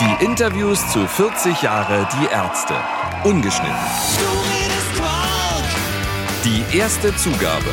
Die Interviews zu 40 Jahre Die Ärzte. Ungeschnitten. Die erste Zugabe.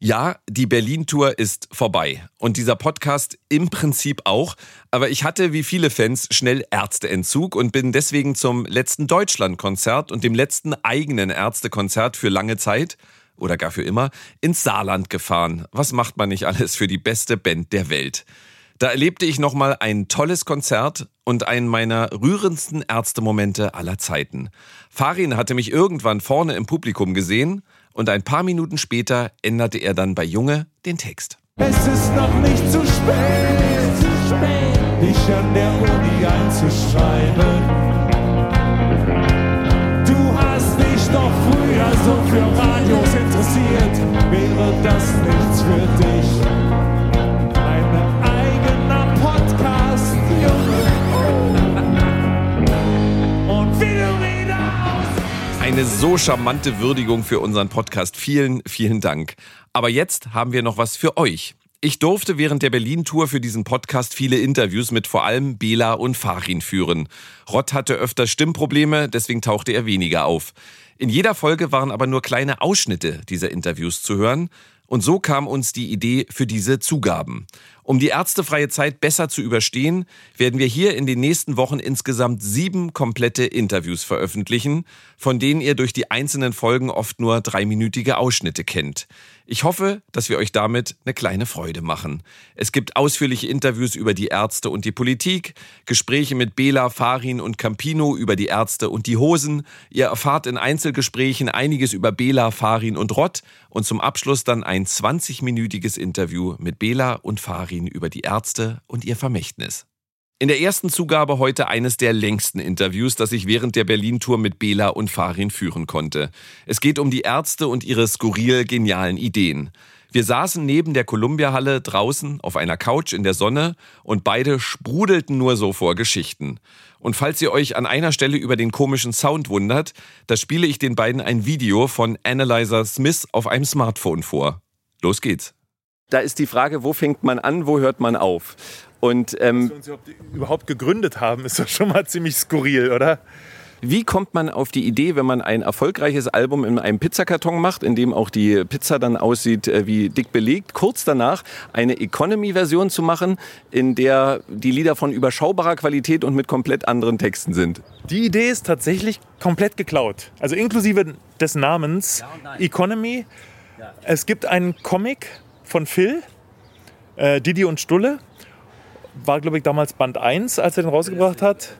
Ja, die Berlin-Tour ist vorbei. Und dieser Podcast im Prinzip auch. Aber ich hatte wie viele Fans schnell Ärzteentzug und bin deswegen zum letzten Deutschlandkonzert und dem letzten eigenen Ärztekonzert für lange Zeit oder gar für immer ins Saarland gefahren. Was macht man nicht alles für die beste Band der Welt? Da erlebte ich nochmal ein tolles Konzert und einen meiner rührendsten Ärztemomente aller Zeiten. Farin hatte mich irgendwann vorne im Publikum gesehen und ein paar Minuten später änderte er dann bei Junge den Text. Es ist noch nicht zu spät, dich an der Uni einzuschreiben. So für Radios interessiert, wäre das nichts für dich? Ein eigener Podcast, Junge. Und du wieder Eine so charmante Würdigung für unseren Podcast. Vielen, vielen Dank. Aber jetzt haben wir noch was für euch. Ich durfte während der Berlin-Tour für diesen Podcast viele Interviews mit vor allem Bela und Farin führen. Rott hatte öfter Stimmprobleme, deswegen tauchte er weniger auf. In jeder Folge waren aber nur kleine Ausschnitte dieser Interviews zu hören. Und so kam uns die Idee für diese Zugaben. Um die ärztefreie Zeit besser zu überstehen, werden wir hier in den nächsten Wochen insgesamt sieben komplette Interviews veröffentlichen, von denen ihr durch die einzelnen Folgen oft nur dreiminütige Ausschnitte kennt. Ich hoffe, dass wir euch damit eine kleine Freude machen. Es gibt ausführliche Interviews über die Ärzte und die Politik, Gespräche mit Bela, Farin und Campino über die Ärzte und die Hosen. Ihr erfahrt in Einzelgesprächen einiges über Bela, Farin und Rott und zum Abschluss dann ein 20-minütiges Interview mit Bela und Farin über die Ärzte und ihr Vermächtnis. In der ersten Zugabe heute eines der längsten Interviews, das ich während der Berlin-Tour mit Bela und Farin führen konnte. Es geht um die Ärzte und ihre skurril genialen Ideen. Wir saßen neben der Columbia-Halle draußen auf einer Couch in der Sonne und beide sprudelten nur so vor Geschichten. Und falls ihr euch an einer Stelle über den komischen Sound wundert, da spiele ich den beiden ein Video von Analyzer Smith auf einem Smartphone vor. Los geht's. Da ist die Frage, wo fängt man an, wo hört man auf? Und ähm, Dass wir uns überhaupt gegründet haben, ist doch schon mal ziemlich skurril, oder? Wie kommt man auf die Idee, wenn man ein erfolgreiches Album in einem Pizzakarton macht, in dem auch die Pizza dann aussieht äh, wie dick belegt, kurz danach eine Economy-Version zu machen, in der die Lieder von überschaubarer Qualität und mit komplett anderen Texten sind? Die Idee ist tatsächlich komplett geklaut. Also inklusive des Namens Economy. Es gibt einen Comic von Phil, äh, Didi und Stulle. War, glaube ich, damals Band 1, als er den rausgebracht hat.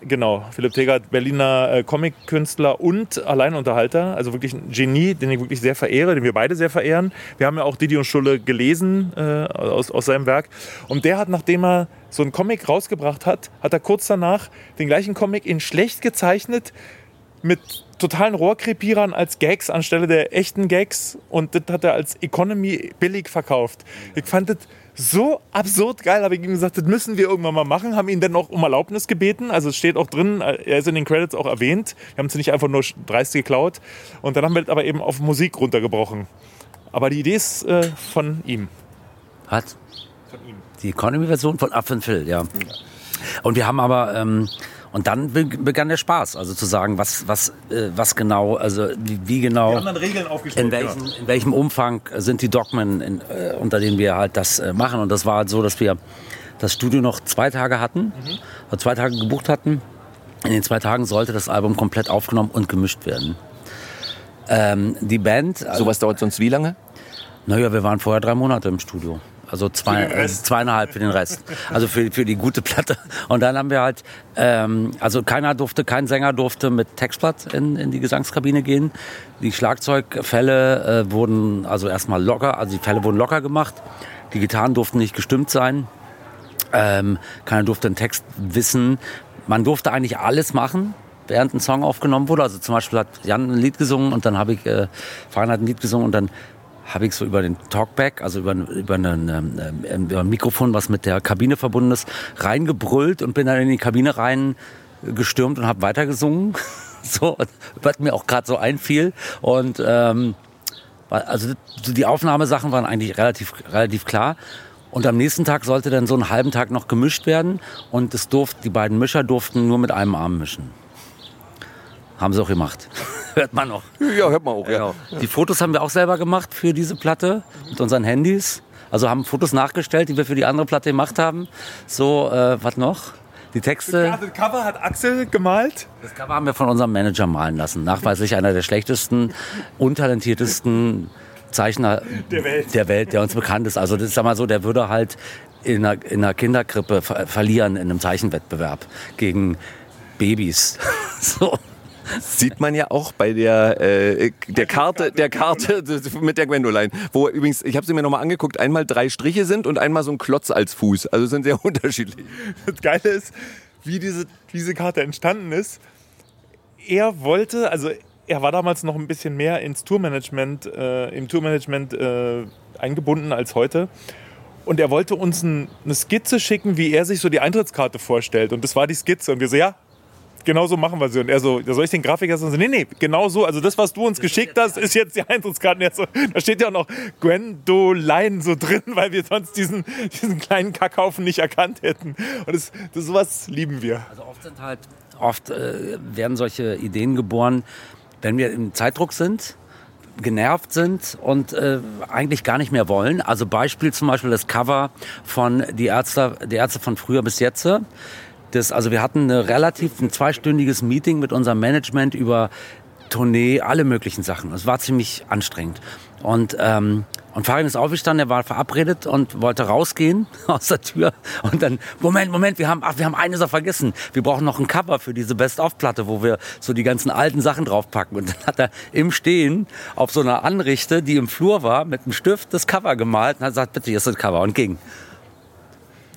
Genau, Philipp Tegert, Berliner äh, Comic-Künstler und Alleinunterhalter. Also wirklich ein Genie, den ich wirklich sehr verehre, den wir beide sehr verehren. Wir haben ja auch Didi und Stulle gelesen äh, aus, aus seinem Werk. Und der hat, nachdem er so einen Comic rausgebracht hat, hat er kurz danach den gleichen Comic in schlecht gezeichnet mit totalen Rohrkrepierern als Gags anstelle der echten Gags und das hat er als Economy billig verkauft. Ich fand das so absurd geil, habe ich ihm gesagt, das müssen wir irgendwann mal machen, haben ihn dann auch um Erlaubnis gebeten, also es steht auch drin, er ist in den Credits auch erwähnt, wir haben es nicht einfach nur dreist geklaut und dann haben wir das aber eben auf Musik runtergebrochen. Aber die Idee ist äh, von ihm. Was? Die Economy-Version von Affenphil, ja. Und wir haben aber, ähm, und dann be- begann der Spaß, also zu sagen, was, was, äh, was genau, also wie, wie genau, dann Regeln aufgestellt. in welchem, in welchem Umfang sind die Dogmen, in, äh, unter denen wir halt das äh, machen. Und das war halt so, dass wir das Studio noch zwei Tage hatten, also zwei Tage gebucht hatten. In den zwei Tagen sollte das Album komplett aufgenommen und gemischt werden. Ähm, die Band, Sowas dauert sonst wie lange? naja, wir waren vorher drei Monate im Studio. Also zwei, äh, zweieinhalb für den Rest. Also für, für die gute Platte. Und dann haben wir halt, ähm, also keiner durfte, kein Sänger durfte mit Textblatt in, in die Gesangskabine gehen. Die Schlagzeugfälle äh, wurden also erstmal locker, also die Fälle wurden locker gemacht. Die Gitarren durften nicht gestimmt sein. Ähm, keiner durfte den Text wissen. Man durfte eigentlich alles machen, während ein Song aufgenommen wurde. Also zum Beispiel hat Jan ein Lied gesungen und dann habe ich, äh, Farin hat ein Lied gesungen und dann habe ich so über den Talkback, also über, über, einen, ähm, über ein Mikrofon, was mit der Kabine verbunden ist, reingebrüllt und bin dann in die Kabine rein gestürmt und habe weitergesungen. so, was mir auch gerade so einfiel. Und ähm, Also die Aufnahmesachen waren eigentlich relativ, relativ klar. Und am nächsten Tag sollte dann so einen halben Tag noch gemischt werden. Und es durfte, die beiden Mischer durften nur mit einem Arm mischen. Haben sie auch gemacht. hört man auch. Ja, hört man auch, ja. Genau. Die Fotos haben wir auch selber gemacht für diese Platte mit unseren Handys. Also haben Fotos nachgestellt, die wir für die andere Platte gemacht haben. So, äh, was noch? Die Texte. Das Cover hat Axel gemalt. Das Cover haben wir von unserem Manager malen lassen. Nachweislich einer der schlechtesten, untalentiertesten Zeichner Der Welt. der, Welt, der uns bekannt ist. Also das ist sag mal so, der würde halt in einer, in einer Kinderkrippe ver verlieren in einem Zeichenwettbewerb gegen Babys. so. Sieht man ja auch bei der, äh, der Karte, der Karte mit der Gwendoline, wo übrigens, ich habe sie mir nochmal angeguckt, einmal drei Striche sind und einmal so ein Klotz als Fuß. Also sind sehr unterschiedlich. Das Geile ist, wie diese, diese Karte entstanden ist. Er wollte, also er war damals noch ein bisschen mehr ins Tourmanagement, äh, im Tourmanagement äh, eingebunden als heute. Und er wollte uns ein, eine Skizze schicken, wie er sich so die Eintrittskarte vorstellt. Und das war die Skizze. Und wir so, ja, genau so machen wir sie. Und er so, soll ich den Grafiker sagen? So, nee, nee, genau so. Also das, was du uns geschickt hast, ist jetzt die Eintrittskarte. So, da steht ja auch noch Gwendoline so drin, weil wir sonst diesen, diesen kleinen Kackhaufen nicht erkannt hätten. Und das, das sowas lieben wir. Also oft sind halt, oft äh, werden solche Ideen geboren, wenn wir im Zeitdruck sind, genervt sind und äh, eigentlich gar nicht mehr wollen. Also Beispiel zum Beispiel das Cover von die Ärzte, die Ärzte von früher bis jetzt. Das, also wir hatten eine relativ ein zweistündiges Meeting mit unserem Management über Tournee, alle möglichen Sachen. Es war ziemlich anstrengend. Und ähm, und Farin ist aufgestanden, er war verabredet und wollte rausgehen aus der Tür. Und dann, Moment, Moment, wir haben, ach, wir haben eine Sache vergessen. Wir brauchen noch ein Cover für diese Best-of-Platte, wo wir so die ganzen alten Sachen draufpacken. Und dann hat er im Stehen auf so einer Anrichte, die im Flur war, mit einem Stift das Cover gemalt und hat gesagt, bitte, hier ist das Cover und ging.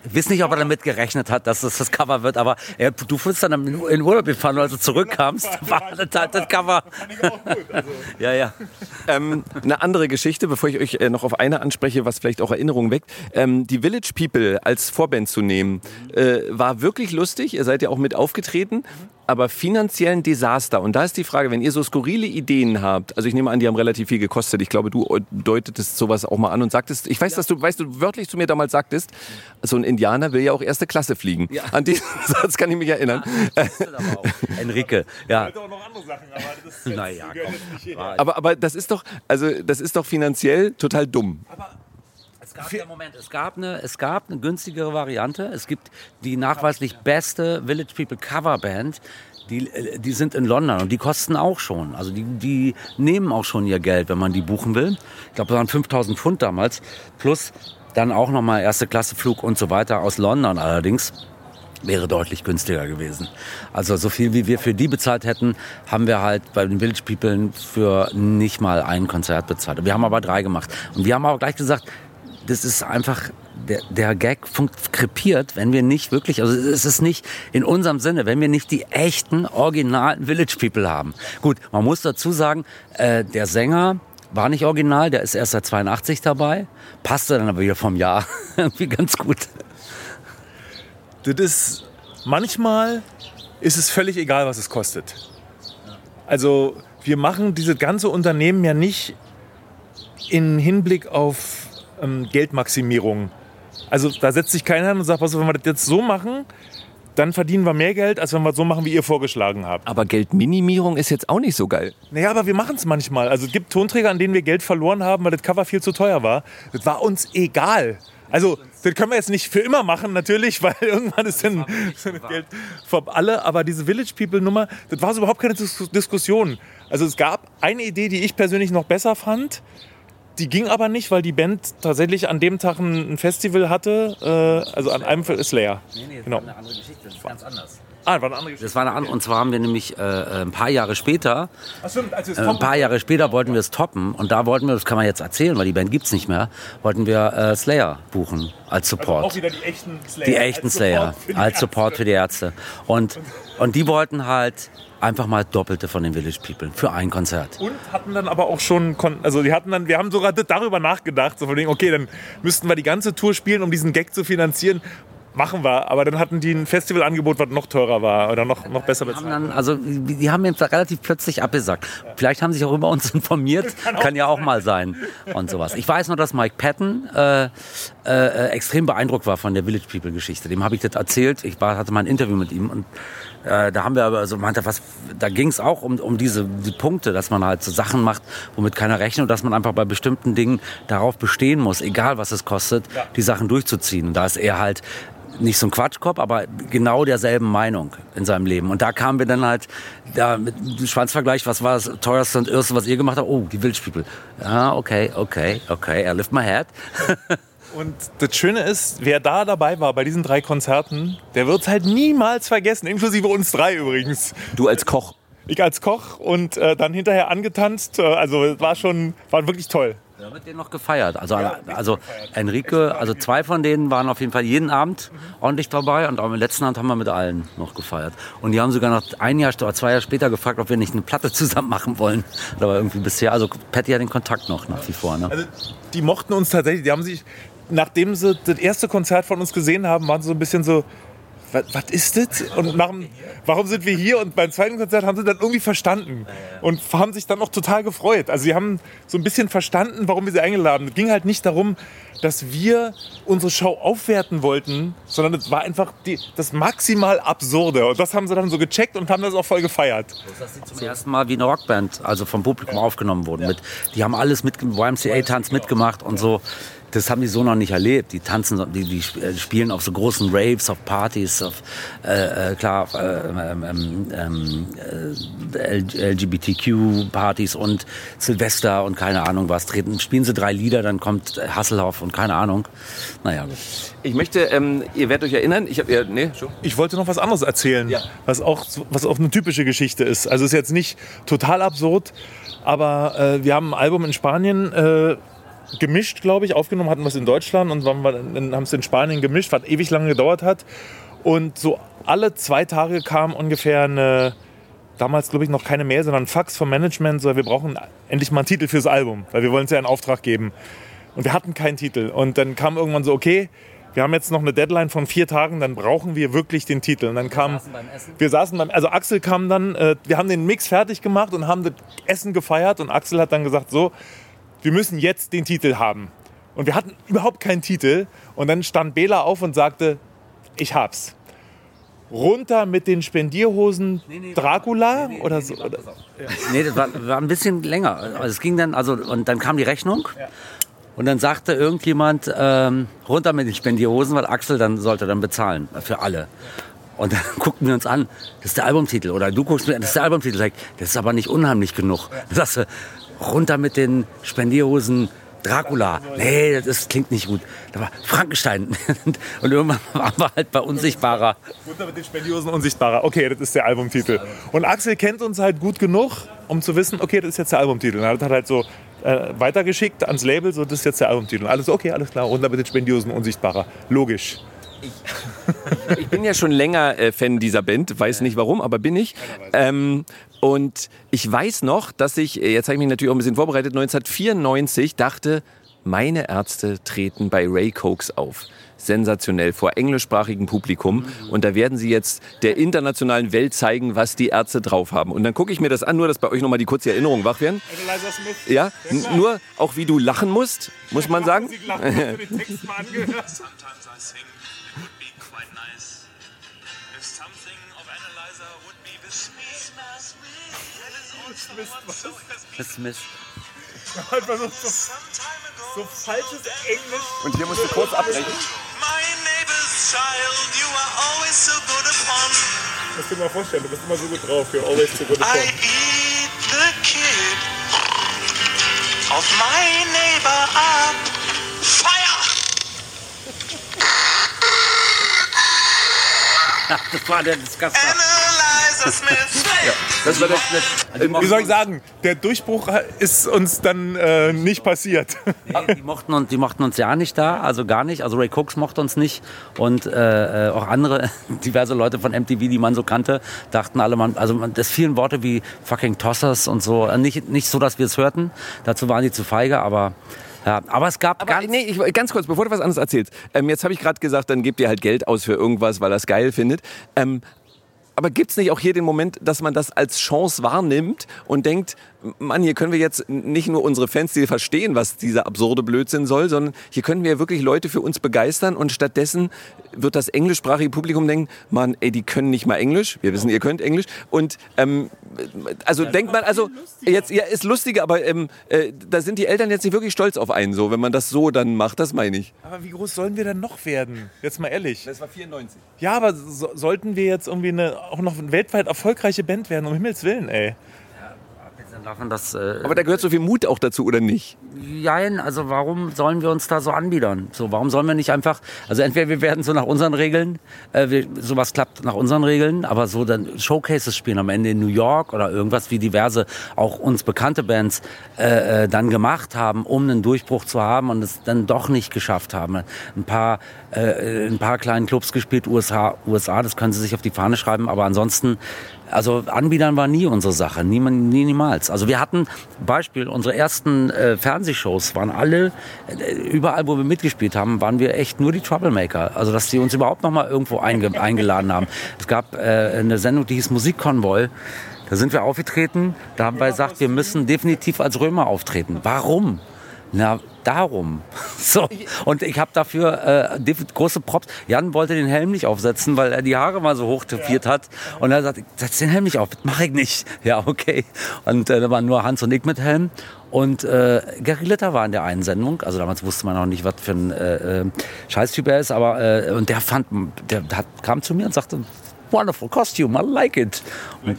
Ich weiß nicht, ob er damit gerechnet hat, dass es das Cover wird, aber er, du bist dann in Urlaub gefahren, als du zurückkamst, war das halt das Cover. ja, ja. Ähm, eine andere Geschichte, bevor ich euch äh, noch auf eine anspreche, was vielleicht auch Erinnerungen weckt. Ähm, die Village People als Vorband zu nehmen, äh, war wirklich lustig. Ihr seid ja auch mit aufgetreten, aber finanziell ein Desaster. Und da ist die Frage, wenn ihr so skurrile Ideen habt, also ich nehme an, die haben relativ viel gekostet. Ich glaube, du deutetest sowas auch mal an und sagtest, ich weiß, dass du, weißt du, wörtlich zu mir damals sagtest, so ein Indianer will ja auch erste Klasse fliegen. Ja. An diesen Satz kann ich mich erinnern. Enrique, ja. auch noch andere Sachen, aber das ist Naja, komm. Aber, aber das ist doch, also das ist doch finanziell total dumm. Es gab, ja, Moment, es gab, eine, es gab eine günstigere Variante. Es gibt die nachweislich beste Village People Coverband. Die, äh, die sind in London und die kosten auch schon. Also die, die nehmen auch schon ihr Geld, wenn man die buchen will. Ich glaube, das waren 5000 Pfund damals. Plus dann auch nochmal erste Klasse Flug und so weiter aus London allerdings. Wäre deutlich günstiger gewesen. Also so viel wie wir für die bezahlt hätten, haben wir halt bei den Village People für nicht mal ein Konzert bezahlt. Wir haben aber drei gemacht. Und wir haben auch gleich gesagt, das ist einfach, der, der Gag krepiert, wenn wir nicht wirklich, also es ist nicht in unserem Sinne, wenn wir nicht die echten, originalen Village People haben. Gut, man muss dazu sagen, äh, der Sänger war nicht original, der ist erst seit 82 dabei, passte dann aber wieder vom Jahr irgendwie ganz gut. Das ist, manchmal ist es völlig egal, was es kostet. Also wir machen dieses ganze Unternehmen ja nicht in Hinblick auf ähm, Geldmaximierung. Also da setzt sich keiner hin und sagt, pass wenn wir das jetzt so machen, dann verdienen wir mehr Geld, als wenn wir es so machen, wie ihr vorgeschlagen habt. Aber Geldminimierung ist jetzt auch nicht so geil. Naja, aber wir machen es manchmal. Also es gibt Tonträger, an denen wir Geld verloren haben, weil das Cover viel zu teuer war. Das war uns egal. Also das können wir jetzt nicht für immer machen natürlich, weil irgendwann ist dann so das Geld für alle. Aber diese Village People Nummer, das war so überhaupt keine Dis Diskussion. Also es gab eine Idee, die ich persönlich noch besser fand. Die ging aber nicht, weil die Band tatsächlich an dem Tag ein Festival hatte. Äh, also an einem Fall Slayer. Nee, nee, das Genau. war eine andere Geschichte, das ist ganz anders. Ah, war eine andere Geschichte. Das war eine andere, und zwar haben wir nämlich äh, äh, ein paar Jahre später, Ach stimmt, als wir es äh, ein paar Jahre später wollten wir es toppen und da wollten wir, das kann man jetzt erzählen, weil die Band gibt's nicht mehr, wollten wir äh, Slayer buchen als Support. auch wieder die echten Slayer. die echten als Slayer Support als Support für die Ärzte. Und, und die wollten halt einfach mal Doppelte von den Village People für ein Konzert. Und hatten dann aber auch schon, also die hatten dann, wir haben sogar darüber nachgedacht, so von wegen, okay, dann müssten wir die ganze Tour spielen, um diesen Gag zu finanzieren. machen wir. Aber dann hatten die ein Festivalangebot, was noch teurer war oder noch, noch besser bezahlt. dann, also die haben jetzt relativ plötzlich abgesagt. Vielleicht haben sie sich auch über uns informiert. Kann, ja auch mal sein und sowas. Ich weiß nur, dass Mike Patton äh, äh, extrem beeindruckt war von der Village People Geschichte. Dem habe ich das erzählt. Ich war, hatte mal ein Interview mit ihm und äh, da haben wir aber so meinte, was, da ging es auch um, um diese die Punkte, dass man halt so Sachen macht, womit keiner rechnet und dass man einfach bei bestimmten Dingen darauf bestehen muss, egal was es kostet, die Sachen durchzuziehen. Und da ist er halt nicht so ein Quatschkopf, aber genau derselben Meinung in seinem Leben. Und da kamen wir dann halt da mit dem Schwanzvergleich, was war das teuerste und erste, was ihr gemacht habt? Oh, die People. Ja, okay, okay, okay, I lift my head. Und das Schöne ist, wer da dabei war bei diesen drei Konzerten, der wird es halt niemals vergessen, inklusive uns drei übrigens. Du als Koch. Ich als Koch und äh, dann hinterher angetanzt. Äh, also es war schon, war wirklich toll. Da wird den noch gefeiert. Also, also Enrique, also zwei von denen waren auf jeden Fall jeden Abend ordentlich dabei und am letzten Abend haben wir mit allen noch gefeiert. Und die haben sogar noch ein Jahr oder zwei Jahre später gefragt, ob wir nicht eine Platte zusammen machen wollen. Aber irgendwie bisher, also Patty hat den Kontakt noch nach wie vor. Ne? Also die mochten uns tatsächlich, die haben sich, nachdem sie das erste Konzert von uns gesehen haben, waren sie so ein bisschen so, was, ist das? Und nach warum sind wir hier? Und beim zweiten Konzert haben sie dann irgendwie verstanden und haben sich dann noch total gefreut. Also sie haben so ein bisschen verstanden, warum wir sie eingeladen haben. Es ging halt nicht darum, dass wir unsere Show aufwerten wollten, sondern es war einfach die, das maximal Absurde. Und das haben sie dann so gecheckt und haben das auch voll gefeiert. Dass sie zum ersten Mal wie eine Rockband, also vom Publikum aufgenommen wurden. Mit, die haben alles mit YMCA-Tanz mitgemacht und so. Das haben die so noch nicht erlebt. Die tanzen, die, die äh, spielen auf so großen Raves, auf Partys, auf äh, äh, klar, äh, ähm, ähm, äh, LGBTQ-Partys und Silvester und keine Ahnung was. Treten, spielen sie drei Lieder, dann kommt Hasselhoff und keine Ahnung. Naja, gut. Ich möchte, ähm, ihr werdet euch erinnern, ich habe, ja, nee, schon. Ich wollte noch was anderes erzählen, was, auch, was auch eine typische Geschichte ist. Also ist jetzt nicht total absurd, aber äh, wir haben ein Album in Spanien äh, gemischt, glaube ich, aufgenommen, hatten wir es in Deutschland und wir- haben es in Spanien gemischt, was ewig lange gedauert hat. Und so alle zwei Tage kam ungefähr eine, damals glaube ich noch keine Mail, sondern ein Fax vom Management, so wir brauchen endlich mal einen Titel fürs Album, weil wir wollen es ja in Auftrag geben. Und wir hatten keinen Titel. Und dann kam irgendwann so, okay, wir haben jetzt noch eine Deadline von vier Tagen, dann brauchen wir wirklich den Titel. Und dann kam, wir saßen beim, also Axel kam dann, äh, wir haben den Mix fertig gemacht und haben das Essen gefeiert und Axel hat dann gesagt, so, wir müssen jetzt den Titel haben. Und wir hatten überhaupt keinen Titel. Und dann stand Bela auf und sagte, ich hab's. Runter mit den Spendierhosen Dracula oder so. Oder? Nee, das war, war ein bisschen länger. Also es ging dann, also und dann kam die Rechnung. Und dann sagte irgendjemand, ähm, runter mit den Spendierhosen, weil Axel dann sollte dann bezahlen für alle. Und dann guckten wir uns an, das ist der Albumtitel. Oder du guckst mir an, das ist der Albumtitel. Das ist aber nicht unheimlich genug. Dann sagst du, runter mit den Spendierhosen Dracula. Nee, das klingt nicht gut. Da war Frankenstein. Und irgendwann waren wir halt bei Unsichtbarer. Runter mit den Spendierhosen unsichtbarer. Okay, das ist der Albumtitel. Und Axel kennt uns halt gut genug, um zu wissen, okay, das ist jetzt der Albumtitel. Und er hat halt so äh, weitergeschickt ans Label, so das ist jetzt der Albumtitel. Und alles okay, alles klar, runter mit den Spendierhosen unsichtbarer. Logisch. Ich bin ja schon länger äh, Fan dieser Band, weiß nicht warum, aber bin ich. Ähm, und ich weiß noch, dass ich, äh, jetzt habe ich mich natürlich auch ein bisschen vorbereitet, 1994 dachte, meine Ärzte treten bei Ray Cokes auf. Sensationell vor englischsprachigem Publikum. Und da werden sie jetzt der internationalen Welt zeigen, was die Ärzte drauf haben. Und dann gucke ich mir das an, nur dass bei euch nochmal die kurze Erinnerung wach werden. Ja, nur auch wie du lachen musst, muss man sagen. So has been Smith. Einfach so, so ago. falsches Englisch. Und hier musst du kurz abbrechen. My neighbor's child, you are always so good upon. Musst du dir mal vorstellen, du bist immer so gut drauf. You're always so good I upon. eat the kid of my neighbor up. Fire! Das war der Disgusting. Analyzer Smith. Das war der, Wie soll ich sagen, der Durchbruch ist uns dann äh, nicht passiert. Nee, die, mochten uns, die mochten uns ja nicht da, also gar nicht. Also Ray Cooks mochte uns nicht und äh, äh auch andere, diverse Leute von MTV, die man so kannte, dachten alle, man, also man, das vielen Worte wie fucking Tossers und so. Äh, Nicht, nicht so, dass wir es hörten, dazu waren die zu feige, aber ja, aber es gab Aber ganz, nee, ich, ganz kurz, bevor du was anderes erzählst. Ähm, jetzt habe ich gerade gesagt, dann gebt ihr halt Geld aus für irgendwas, weil er es geil findet. Ähm, aber gibt es nicht auch hier den Moment, dass man das als Chance wahrnimmt und denkt, Mann, hier können wir jetzt nicht nur unsere Fans, die verstehen, was dieser absurde Blödsinn soll, sondern hier können wir wirklich Leute für uns begeistern und stattdessen wird das englischsprachige Publikum denken, Mann, ey, die können nicht mal Englisch. Wir wissen, ihr könnt Englisch. Und ähm, also denkt man, also jetzt ja, ist lustiger, aber ähm, äh, da sind die Eltern jetzt nicht wirklich stolz auf einen, so, wenn man das so dann macht, das meine ich. Aber wie groß sollen wir denn noch werden? Jetzt mal ehrlich. Das war 94. Ja, aber so, sollten wir jetzt irgendwie eine, auch noch weltweit erfolgreiche Band werden, um Himmels Willen, ey. Abgesehen davon, dass äh, Aber da gehört so viel Mut auch dazu, oder nicht? Jein, also warum sollen wir uns da so anbiedern? So, warum sollen wir nicht einfach, also entweder wir werden so nach unseren Regeln, äh, wir, sowas klappt nach unseren Regeln, aber so dann Showcases spielen am Ende in New York oder irgendwas wie diverse, auch uns bekannte Bands äh, äh, dann gemacht haben, um einen Durchbruch zu haben und es dann doch nicht geschafft haben. Ein paar, äh, ein paar kleinen Clubs gespielt, USA, USA, das können sie sich auf die Fahne schreiben, aber ansonsten also Anbiedern war nie unsere Sache, niemand, nie, niemals. Also wir hatten Beispiel, unsere ersten äh, Fernsehshows waren alle, äh, überall wo wir mitgespielt haben, waren wir echt nur die Troublemaker. Also dass die uns überhaupt noch mal irgendwo einge eingeladen haben. Es gab äh, eine Sendung, die hieß Musikkonvoi. Da sind wir aufgetreten, da haben wir gesagt, wir müssen definitiv als Römer auftreten. Warum? Na, darum. So. Und ich habe dafür äh, große Props. Jan wollte den Helm nicht aufsetzen, weil er die Haare mal so hoch tupiert hat. Und er sagt, setz den Helm nicht auf. Mach ich nicht. Ja, okay. Und äh, da waren nur Hans und ich mit Helm. Und äh, Gary Litter war in der einen Sendung. Also damals wusste man noch nicht, was für ein äh, äh, Scheißtyp er ist. Aber äh, und der fand, der hat, kam zu mir und sagte, wonderful costume, I like it. Und,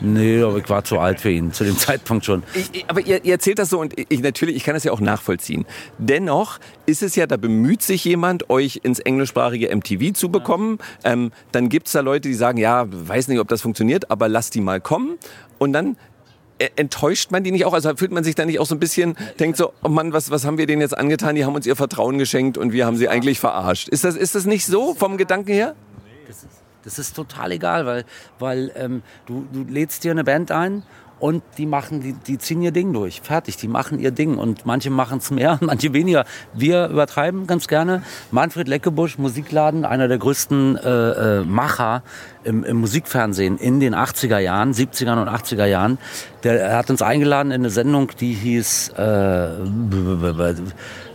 nee, aber ich war zu alt für ihn, zu dem Zeitpunkt schon. Ich, ich- aber ihr, ihr erzählt das so und ich natürlich, ich kann das ja auch nachvollziehen. Dennoch ist es ja, da bemüht sich jemand, euch ins englischsprachige MTV zu bekommen. Ähm, dann gibt es da Leute, die sagen, ja, weiß nicht, ob das funktioniert, aber lasst die mal kommen. Und dann äh, enttäuscht man die nicht auch? Also fühlt man sich da nicht auch so ein bisschen, denkt so, oh Mann, was, was haben wir denen jetzt angetan? Die haben uns ihr Vertrauen geschenkt und wir haben sie eigentlich verarscht. Ist das, ist das nicht so vom Gedanken her? Das ist total egal, weil, weil ähm, du, du lädst dir eine Band ein und die machen, die, die ziehen ihr Ding durch. Fertig, die machen ihr Ding. Und manche machen es mehr, manche weniger. Wir übertreiben ganz gerne. Manfred Leckebusch, Musikladen, einer der größten äh, äh, Macher im, im Musikfernsehen in den 80er Jahren, 70er und 80er Jahren. Der er hat uns eingeladen in eine Sendung, die hieß äh,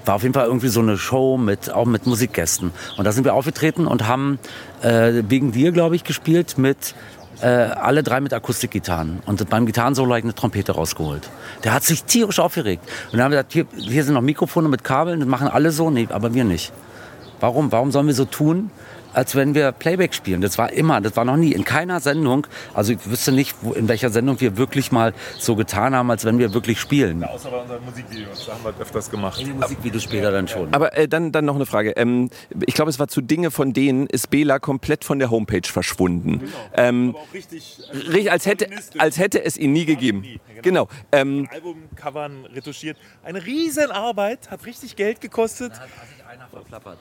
war auf jeden Fall irgendwie so eine Show mit auch mit Musikgästen. Und da sind wir aufgetreten und haben äh, wegen dir, glaube ich, gespielt mit äh, alle drei mit Akustikgitarren und beim Gitarrensolo habe ich eine Trompete rausgeholt. Der hat sich tierisch aufgeregt. Und dann haben wir gesagt, hier, hier sind noch Mikrofone mit Kabeln, das machen alle so, nee, aber wir nicht. Warum? Warum sollen wir so tun, als wenn wir Playback spielen? Das war immer, das war noch nie in keiner Sendung. Also ich wüsste nicht, wo, in welcher Sendung wir wirklich mal so getan haben, als wenn wir wirklich spielen. Außer bei unseren Musikvideos, da haben wir öfters gemacht. In den Musikvideos später dann schon. Aber äh, dann, dann noch eine Frage. Ähm, ich glaube, es war zu Dinge von denen, ist Bela komplett von der Homepage verschwunden. Ähm, Auch richtig, richtig, als, hätte, als hätte es ihn nie gegeben. nie, Genau. Ähm, Albumcovern retuschiert. Eine Riesenarbeit, hat richtig Geld gekostet. einer verplappert.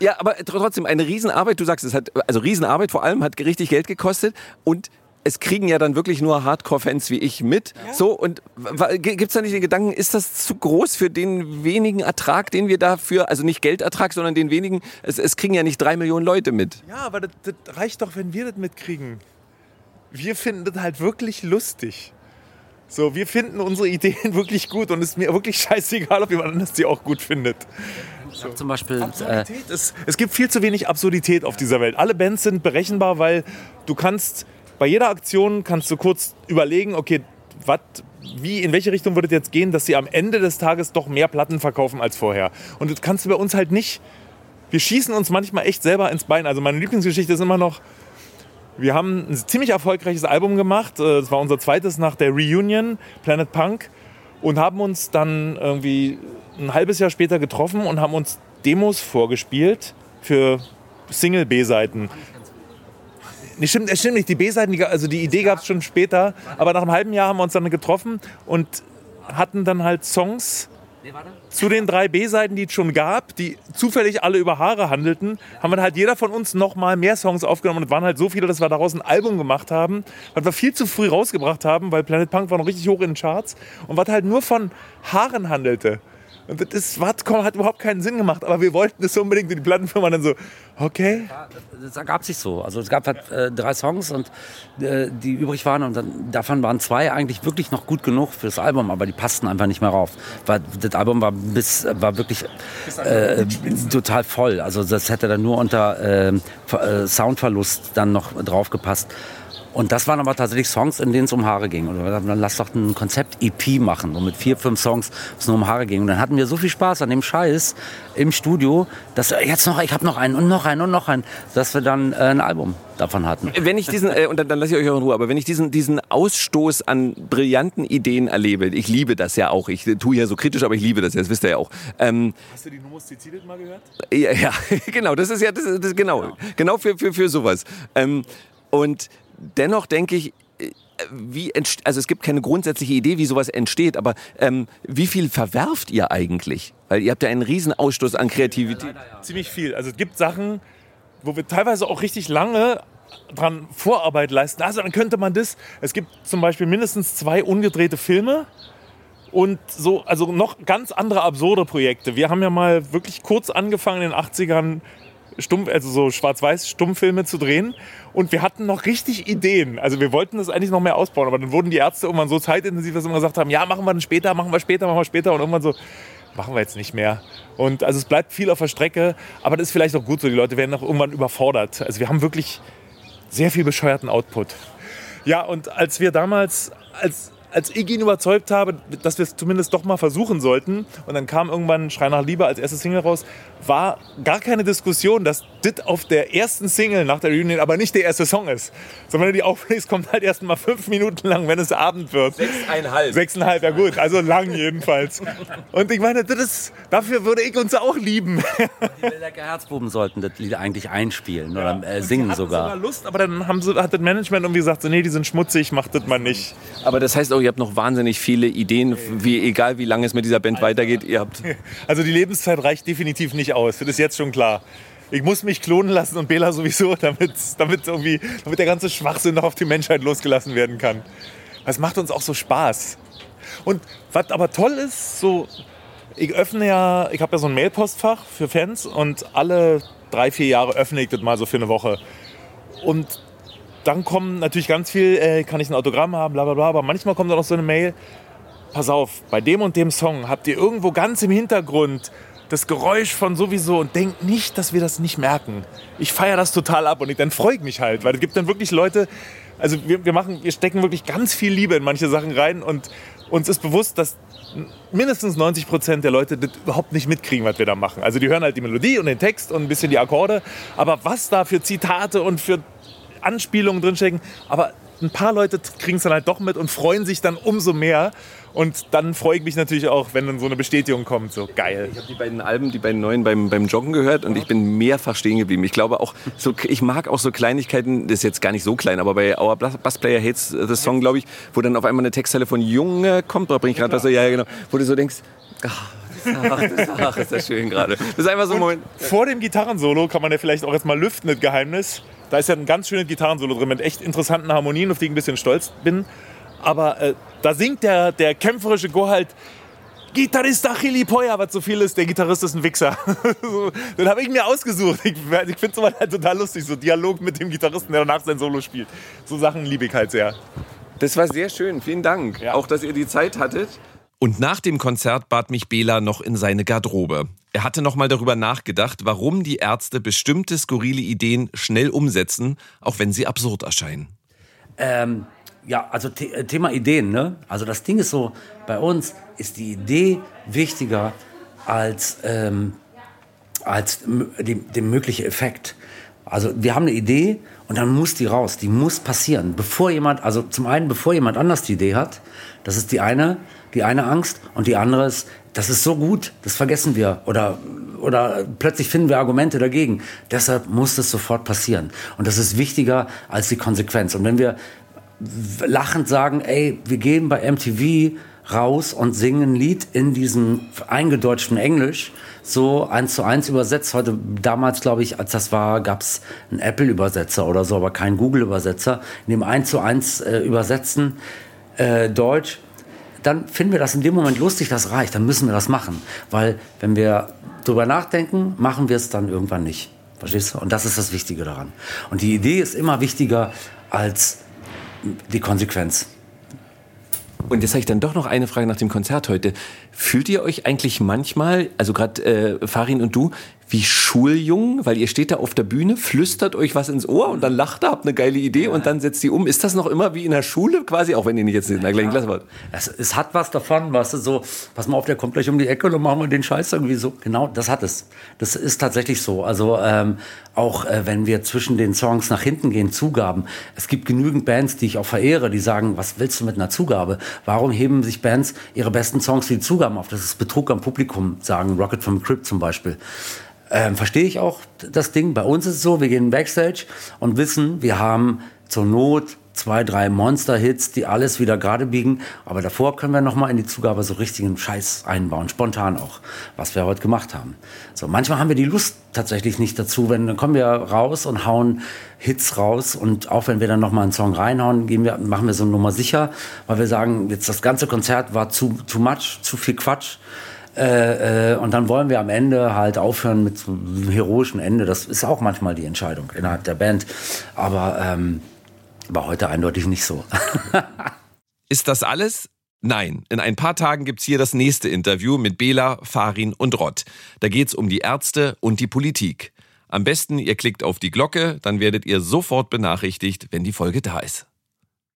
ja, aber tr- trotzdem eine Riesenarbeit. Du sagst, es hat also Riesenarbeit vor allem hat richtig Geld gekostet und es kriegen ja dann wirklich nur Hardcore-Fans wie ich mit. So und gibt es da nicht den Gedanken, ist das zu groß für den wenigen Ertrag, den wir dafür, also nicht Geldertrag, sondern den wenigen, es, es kriegen ja nicht drei Millionen Leute mit. Ja, aber das, das reicht doch, wenn wir das mitkriegen. Wir finden das halt wirklich lustig. So, wir finden unsere Ideen wirklich gut und es ist mir wirklich scheißegal, ob jemand anders die auch gut findet. Hab zum Beispiel äh, Absurdität ist, es gibt viel zu wenig Absurdität auf dieser Welt. Alle Bands sind berechenbar, weil du kannst bei jeder Aktion kannst du kurz überlegen, okay, wat, wie, in welche Richtung würde es jetzt gehen, dass sie am Ende des Tages doch mehr Platten verkaufen als vorher. Und das kannst du bei uns halt nicht. Wir schießen uns manchmal echt selber ins Bein. Also meine Lieblingsgeschichte ist immer noch, wir haben ein ziemlich erfolgreiches Album gemacht. Äh, Das war unser zweites nach der Reunion, Planet Punk. Und haben uns dann irgendwie ein halbes Jahr später getroffen und haben uns Demos vorgespielt für Single-B-Seiten. Nee, stimmt, stimmt nicht. Die B-Seiten, also die Idee gab es schon später. Aber nach einem halben Jahr haben wir uns dann getroffen und hatten dann halt Songs zu den drei B-Seiten, die es schon gab, die zufällig alle über Haare handelten, haben wir halt jeder von uns noch mal mehr Songs aufgenommen. Und es waren halt so viele, dass wir daraus ein Album gemacht haben, was wir viel zu früh rausgebracht haben, weil Planet Punk war noch richtig hoch in den Charts und was halt nur von Haaren handelte. Und das komm, hat überhaupt keinen Sinn gemacht, aber wir wollten das unbedingt und die Plattenfirma dann so, okay. Das ergab sich so. Also es gab halt äh, drei Songs und äh, die übrig waren und dann, davon waren zwei eigentlich wirklich noch gut genug fürs Album, aber die passten einfach nicht mehr rauf. Weil das Album war bis war wirklich äh, total voll. Also das hätte dann nur unter äh, Ver- äh, Soundverlust dann noch drauf gepasst. Und das waren aber tatsächlich Songs, in denen es um Haare ging. Und dann lass doch ein Konzept-EP machen, so mit vier, fünf Songs, wo es nur um Haare ging. Und dann hatten wir so viel Spaß an dem Scheiß im Studio, dass wir jetzt noch, ich habe noch einen und noch einen und noch einen, dass wir dann äh, ein Album davon hatten. Wenn ich diesen, äh, und dann, dann lasse ich euch auch in Ruhe, aber wenn ich diesen, diesen Ausstoß an brillanten Ideen erlebe, ich liebe das ja auch, ich tue hier so kritisch, aber ich liebe das ja, das wisst ihr ja auch. Ähm, Hast du die Nomos Cecilit mal gehört? Ja, ja genau, das ist ja das, das genau, genau für, für, für sowas. Ähm, und dennoch denke ich, äh, wie also es gibt keine grundsätzliche Idee, wie sowas entsteht, aber ähm, wie viel verwerft ihr eigentlich? Weil ihr habt ja einen riesen Ausstoß an Kreativität. Ziemlich viel. Also es gibt Sachen, wo wir teilweise auch richtig lange dran Vorarbeit leisten. Also dann könnte man das. Es gibt zum Beispiel mindestens zwei ungedrehte Filme und so, also noch ganz andere absurde Projekte. Wir haben ja mal wirklich kurz angefangen in den 80ern Stumm, also so schwarz-weiß Stummfilme zu drehen und wir hatten noch richtig Ideen. Also wir wollten das eigentlich noch mehr ausbauen, aber dann wurden die Ärzte irgendwann so zeitintensiv, dass sie immer gesagt haben, ja, machen wir dann später, machen wir später, machen wir später und irgendwann so, machen wir jetzt nicht mehr. Und also es bleibt viel auf der Strecke, aber das ist vielleicht auch gut so. Die Leute werden auch irgendwann überfordert. Also wir haben wirklich sehr viel bescheuerten Output. Ja, und als wir damals, als, als ich ihn überzeugt habe, dass wir es zumindest doch mal versuchen sollten, und dann kam irgendwann Schrei nach Liebe als erste Single raus, war gar keine Diskussion, dass das auf der ersten Single nach der Reunion aber nicht der erste Song ist. Sondern die auflegst, kommt halt erst mal fünf Minuten lang, wenn es Abend wird. Sechseinhalb. Sechseinhalb, ja gut, also lang jedenfalls. Und ich meine, das ist, dafür würde ich uns auch lieben. Die Lecker Herzbuben sollten das Lied eigentlich einspielen oder äh, singen sogar. sogar Lust, aber dann haben sie, hat das Management irgendwie gesagt, so, nee, die sind schmutzig, macht das mal nicht. Aber das heißt auch, ihr habt noch wahnsinnig viele Ideen, wie egal wie lange es mit dieser Band weitergeht, ihr habt Also die Lebenszeit reicht definitiv nicht aus, das ist jetzt schon klar. Ich muss mich klonen lassen und Bela sowieso, damit, damit, irgendwie, damit der ganze Schwachsinn noch auf die Menschheit losgelassen werden kann. Das macht uns auch so Spaß. Und was aber toll ist, so, ich öffne ja, ich habe ja so ein Mailpostfach für Fans und alle drei, vier Jahre öffne ich das mal so für eine Woche. Und dann kommen natürlich ganz viel, äh, kann ich ein Autogramm haben, bla bla bla, aber manchmal kommt dann auch so eine Mail, pass auf, bei dem und dem Song habt ihr irgendwo ganz im Hintergrund das Geräusch von sowieso und denkt nicht, dass wir das nicht merken. Ich feiere das total ab und ich, dann freue ich mich halt, weil es gibt dann wirklich Leute, also wir, wir machen, wir stecken wirklich ganz viel Liebe in manche Sachen rein und uns ist bewusst, dass mindestens 90 Prozent der Leute das überhaupt nicht mitkriegen, was wir da machen. Also die hören halt die Melodie und den Text und ein bisschen die Akkorde, aber was da für Zitate und für Anspielungen drinstecken, aber ein paar Leute kriegen es dann halt doch mit und freuen sich dann umso mehr. Und dann freue ich mich natürlich auch, wenn dann so eine Bestätigung kommt. So geil. Ich habe die beiden Alben, die beiden neuen beim, beim Joggen gehört und ich bin mehrfach stehen geblieben. Ich glaube auch, so, ich mag auch so Kleinigkeiten, das ist jetzt gar nicht so klein, aber bei Our Bass Player Hates the Song, glaube ich, wo dann auf einmal eine Textzeile von Junge kommt, da bringe ich gerade was ja, ja, genau, wo du so denkst, ach, ach, das, ach, ist das schön gerade. Das ist einfach so ein Moment. Vor dem Gitarrensolo kann man ja vielleicht auch jetzt mal lüften, das Geheimnis. Da ist ja ein ganz schönes Gitarrensolo drin mit echt interessanten Harmonien, auf die ich ein bisschen stolz bin. Aber äh, da singt der, der kämpferische Go halt Gitarrista Chili Poya, was so viel ist, der Gitarrist ist ein Wichser. den habe ich mir ausgesucht. Ich, ich finde sowas halt total lustig, so Dialog mit dem Gitarristen, der danach sein Solo spielt. So Sachen liebe ich halt sehr. Das war sehr schön, vielen Dank. Ja. Auch, dass ihr die Zeit hattet. Und nach dem Konzert bat mich Bela noch in seine Garderobe. Er hatte noch mal darüber nachgedacht, warum die Ärzte bestimmte skurrile Ideen schnell umsetzen, auch wenn sie absurd erscheinen. Ähm, ja, also The äh, Thema Ideen, ne? Also das Ding ist so, bei uns ist die Idee wichtiger als, ähm, als dem mögliche Effekt. Also wir haben eine Idee und dann muss die raus, die muss passieren. Bevor jemand, also zum einen, bevor jemand anders die Idee hat, das ist die eine, die eine Angst und die andere ist, das ist so gut, das vergessen wir oder oder plötzlich finden wir Argumente dagegen. Deshalb muss das sofort passieren und das ist wichtiger als die Konsequenz. Und wenn wir lachend sagen, ey, wir gehen bei MTV raus und singen ein Lied in diesem eingedeutschten Englisch, so eins zu eins übersetzt. Heute, damals glaube ich, als das war, gab es einen Apple-Übersetzer oder so, aber keinen Google-Übersetzer. In dem eins zu eins äh, übersetzen äh, Deutsch, dann finden wir das in dem Moment lustig, das reicht, dann müssen wir das machen. Weil wenn wir drüber nachdenken, machen wir es dann irgendwann nicht. Verstehst du? Und das ist das Wichtige daran. Und die Idee ist immer wichtiger als die Konsequenz. Und jetzt habe ich dann doch noch eine Frage nach dem Konzert heute. Fühlt ihr euch eigentlich manchmal, also gerade äh, Farin und du, wie Schuljungen, weil ihr steht da auf der Bühne, flüstert euch was ins Ohr und dann lacht ihr, habt eine geile Idee ja. und dann setzt die um. Ist das noch immer wie in der Schule quasi, auch wenn ihr nicht jetzt in der gleichen Klasse wart? Es, es, hat was davon, was weißt du, so, pass mal auf, der kommt gleich um die Ecke und dann machen wir den Scheiß irgendwie so. Genau, das hat es. Das ist tatsächlich so. Also ähm, auch äh, wenn wir zwischen den Songs nach hinten gehen, Zugaben. Es gibt genügend Bands, die ich auch verehre, die sagen, was willst du mit einer Zugabe? Warum heben sich Bands ihre besten Songs für die Zugaben auf? Das ist Betrug am Publikum, sagen Rocket from Crypt zum Beispiel. Ähm, Verstehe ich auch das Ding. Bei uns ist es so, wir gehen Backstage und wissen, wir haben zur Not zwei, drei Monster-Hits, die alles wieder gerade biegen. Aber davor können wir nochmal in die Zugabe so richtigen Scheiß einbauen, spontan auch, was wir heute gemacht haben. So, manchmal haben wir die Lust tatsächlich nicht dazu, wenn dann kommen wir raus und hauen Hits raus und auch wenn wir dann nochmal einen Song reinhauen, gehen wir, machen wir so eine Nummer sicher, weil wir sagen, jetzt das ganze Konzert war zu, too much, zu viel Quatsch. Äh, äh, und dann wollen wir am Ende halt aufhören mit so einem heroischen Ende. Das ist auch manchmal die Entscheidung innerhalb der Band. Aber ähm, war heute eindeutig nicht so. ist das alles? Nein, in ein paar Tagen gibt's hier das nächste Interview mit Bela, Farin und Rott. Da geht's um die Ärzte und die Politik. Am besten, ihr klickt auf die Glocke, dann werdet ihr sofort benachrichtigt, wenn die Folge da ist.